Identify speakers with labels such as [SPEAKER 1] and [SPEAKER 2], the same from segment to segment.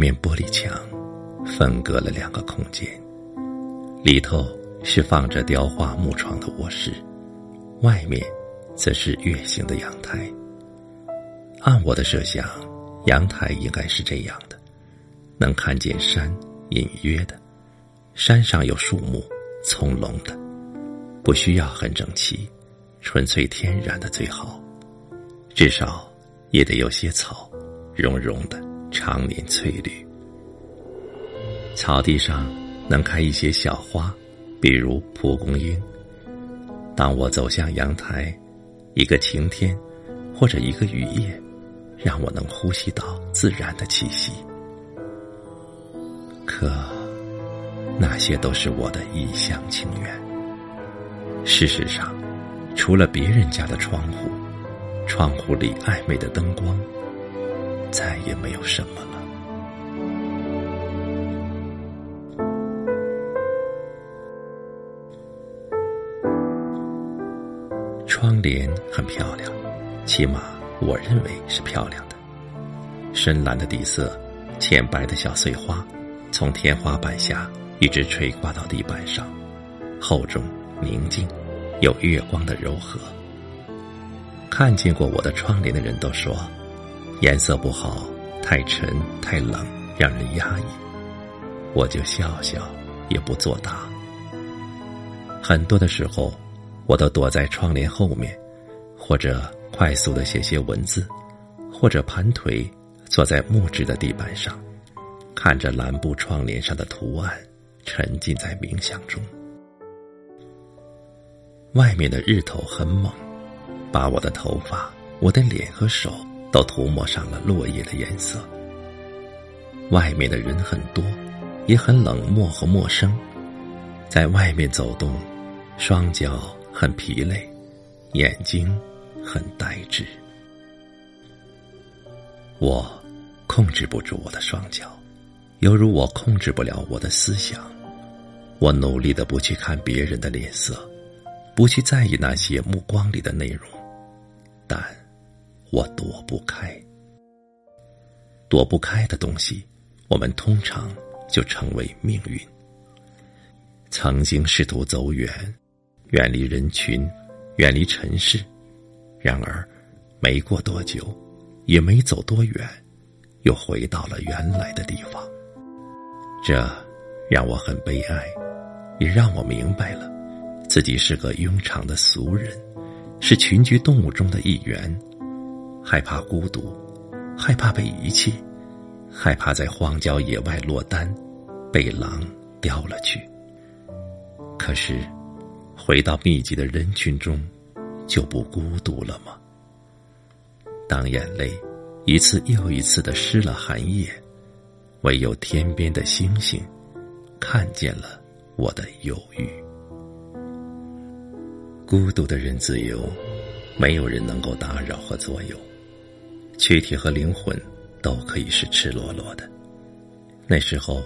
[SPEAKER 1] 面玻璃墙分隔了两个空间，里头是放着雕花木床的卧室，外面则是月形的阳台。按我的设想，阳台应该是这样的：能看见山，隐约的，山上有树木，葱茏的，不需要很整齐，纯粹天然的最好，至少也得有些草，绒绒的。常年翠绿，草地上能开一些小花，比如蒲公英。当我走向阳台，一个晴天，或者一个雨夜，让我能呼吸到自然的气息。可，那些都是我的一厢情愿。事实上，除了别人家的窗户，窗户里暧昧的灯光。再也没有什么了。窗帘很漂亮，起码我认为是漂亮的。深蓝的底色，浅白的小碎花，从天花板下一直垂挂到地板上，厚重宁静，有月光的柔和。看见过我的窗帘的人都说。颜色不好，太沉太冷，让人压抑。我就笑笑，也不作答。很多的时候，我都躲在窗帘后面，或者快速的写些文字，或者盘腿坐在木质的地板上，看着蓝布窗帘上的图案，沉浸在冥想中。外面的日头很猛，把我的头发、我的脸和手。都涂抹上了落叶的颜色。外面的人很多，也很冷漠和陌生，在外面走动，双脚很疲累，眼睛很呆滞。我控制不住我的双脚，犹如我控制不了我的思想。我努力的不去看别人的脸色，不去在意那些目光里的内容，但。我躲不开，躲不开的东西，我们通常就成为命运。曾经试图走远，远离人群，远离尘世，然而没过多久，也没走多远，又回到了原来的地方。这让我很悲哀，也让我明白了，自己是个庸常的俗人，是群居动物中的一员。害怕孤独，害怕被遗弃，害怕在荒郊野外落单，被狼叼了去。可是，回到密集的人群中，就不孤独了吗？当眼泪一次又一次的湿了寒夜，唯有天边的星星看见了我的忧郁。孤独的人自由，没有人能够打扰和左右。躯体和灵魂都可以是赤裸裸的。那时候，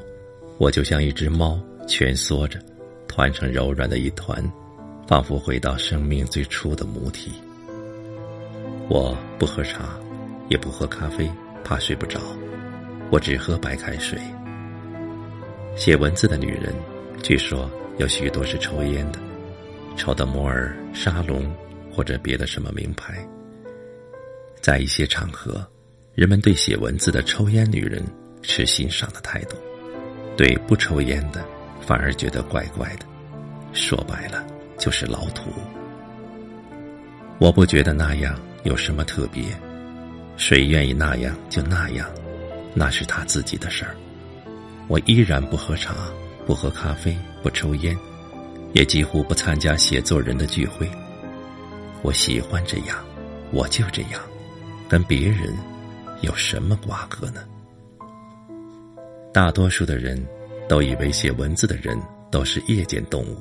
[SPEAKER 1] 我就像一只猫，蜷缩着，团成柔软的一团，仿佛回到生命最初的母体。我不喝茶，也不喝咖啡，怕睡不着。我只喝白开水。写文字的女人，据说有许多是抽烟的，抽的摩尔、沙龙或者别的什么名牌。在一些场合，人们对写文字的抽烟女人持欣赏的态度，对不抽烟的反而觉得怪怪的。说白了，就是老土。我不觉得那样有什么特别，谁愿意那样就那样，那是他自己的事儿。我依然不喝茶，不喝咖啡，不抽烟，也几乎不参加写作人的聚会。我喜欢这样，我就这样。跟别人有什么瓜葛呢？大多数的人都以为写文字的人都是夜间动物，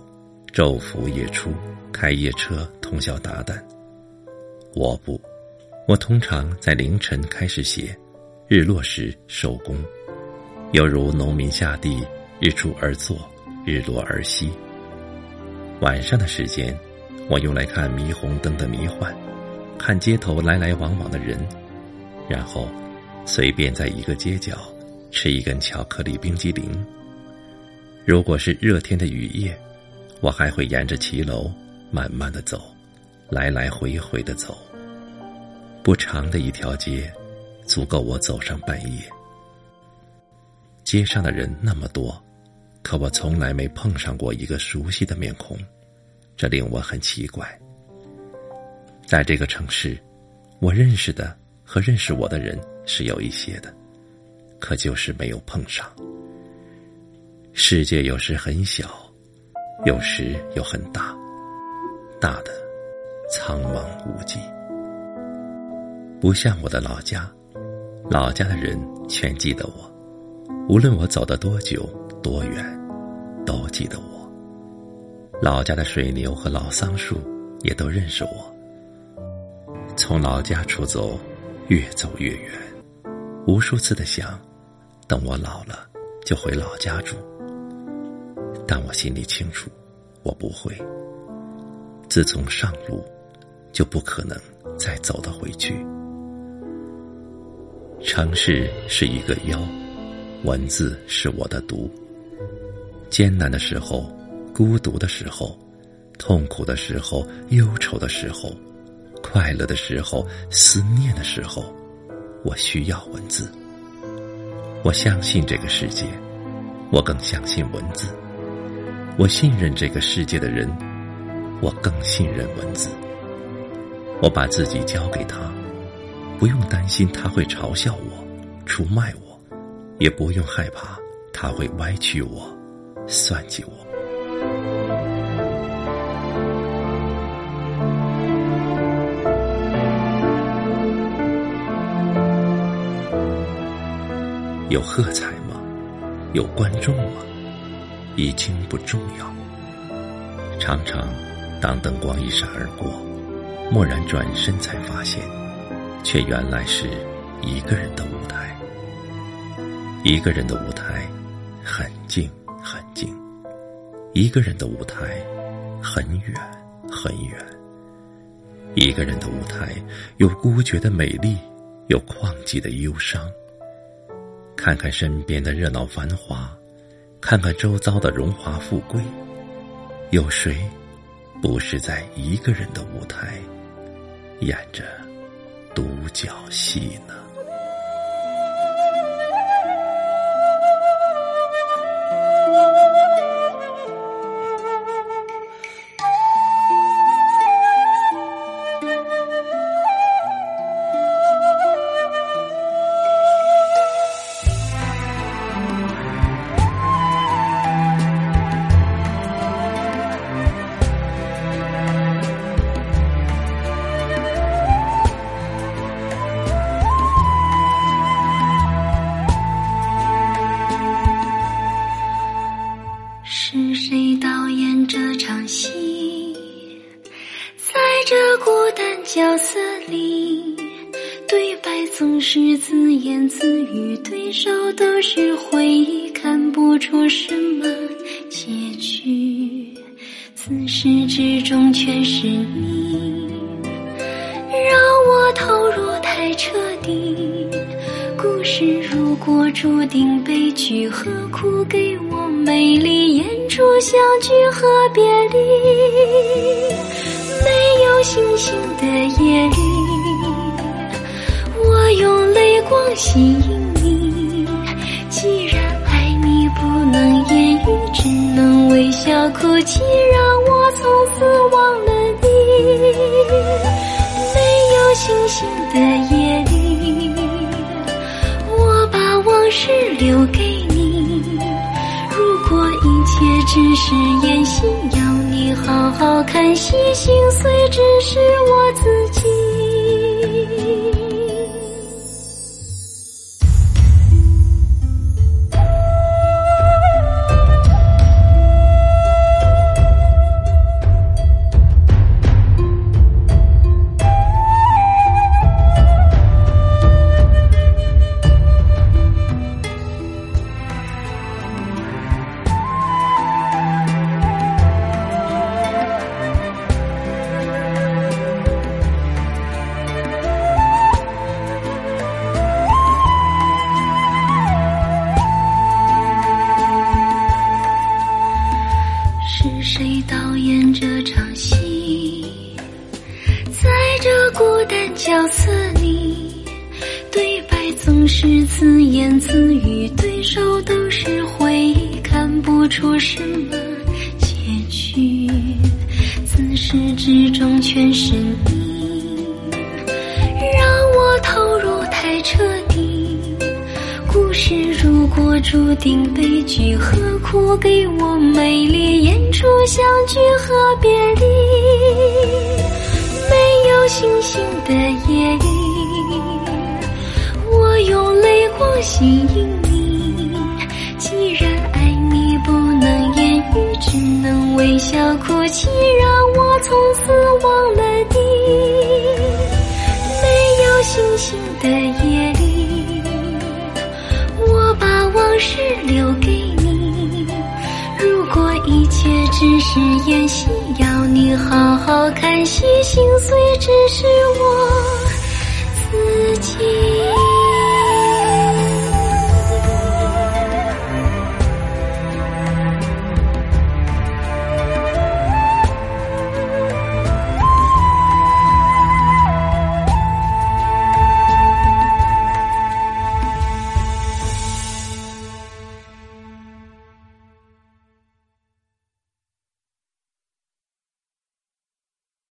[SPEAKER 1] 昼伏夜出，开夜车，通宵达旦。我不，我通常在凌晨开始写，日落时收工，犹如农民下地，日出而作，日落而息。晚上的时间，我用来看霓虹灯的迷幻。看街头来来往往的人，然后随便在一个街角吃一根巧克力冰激凌。如果是热天的雨夜，我还会沿着骑楼慢慢的走，来来回回的走。不长的一条街，足够我走上半夜。街上的人那么多，可我从来没碰上过一个熟悉的面孔，这令我很奇怪。在这个城市，我认识的和认识我的人是有一些的，可就是没有碰上。世界有时很小，有时又很大，大的苍茫无际。不像我的老家，老家的人全记得我，无论我走得多久多远，都记得我。老家的水牛和老桑树也都认识我。从老家出走，越走越远，无数次的想，等我老了就回老家住。但我心里清楚，我不会。自从上路，就不可能再走得回去。城市是一个妖，文字是我的毒。艰难的时候，孤独的时候，痛苦的时候，忧愁的时候，快乐的时候，思念的时候，我需要文字。我相信这个世界，我更相信文字。我信任这个世界的人，我更信任文字。我把自己交给他，不用担心他会嘲笑我、出卖我，也不用害怕他会歪曲我、算计我。有喝彩吗？有观众吗？已经不重要。常常，当灯光一闪而过，蓦然转身才发现，却原来是一个人的舞台。一个人的舞台，很静很静；一个人的舞台，很远很远。一个人的舞台，有孤绝的美丽，有旷寂的忧伤。看看身边的热闹繁华。看看周遭的荣华富贵，有谁不是在一个人的舞台演着独角戏呢？
[SPEAKER 2] 是谁导演这场戏？在这孤单角色里，对白总是自言自语，对手都是回忆，看不出什么结局。自始至终全是你，让我投入太彻底。故事如果注定悲剧，何苦给我美丽演出相聚和别离？没有星星的夜里，我用泪光吸引你。既然爱你不能言语，只能微笑哭泣，你心碎之时在这孤单角色里对白总是自言自语对手都是回忆看不出什么结局。自始至终全是你让我投入太彻底。故事如果注定悲剧何苦给我美丽演出相聚和别离？没有星星的夜里。我用泪光吸引你，既然爱你不能言语，只能微笑哭泣，让我从此忘了你。没有星星的夜里，我把往事留给你。如果一切只是演戏，好好看戏心碎只是我自己。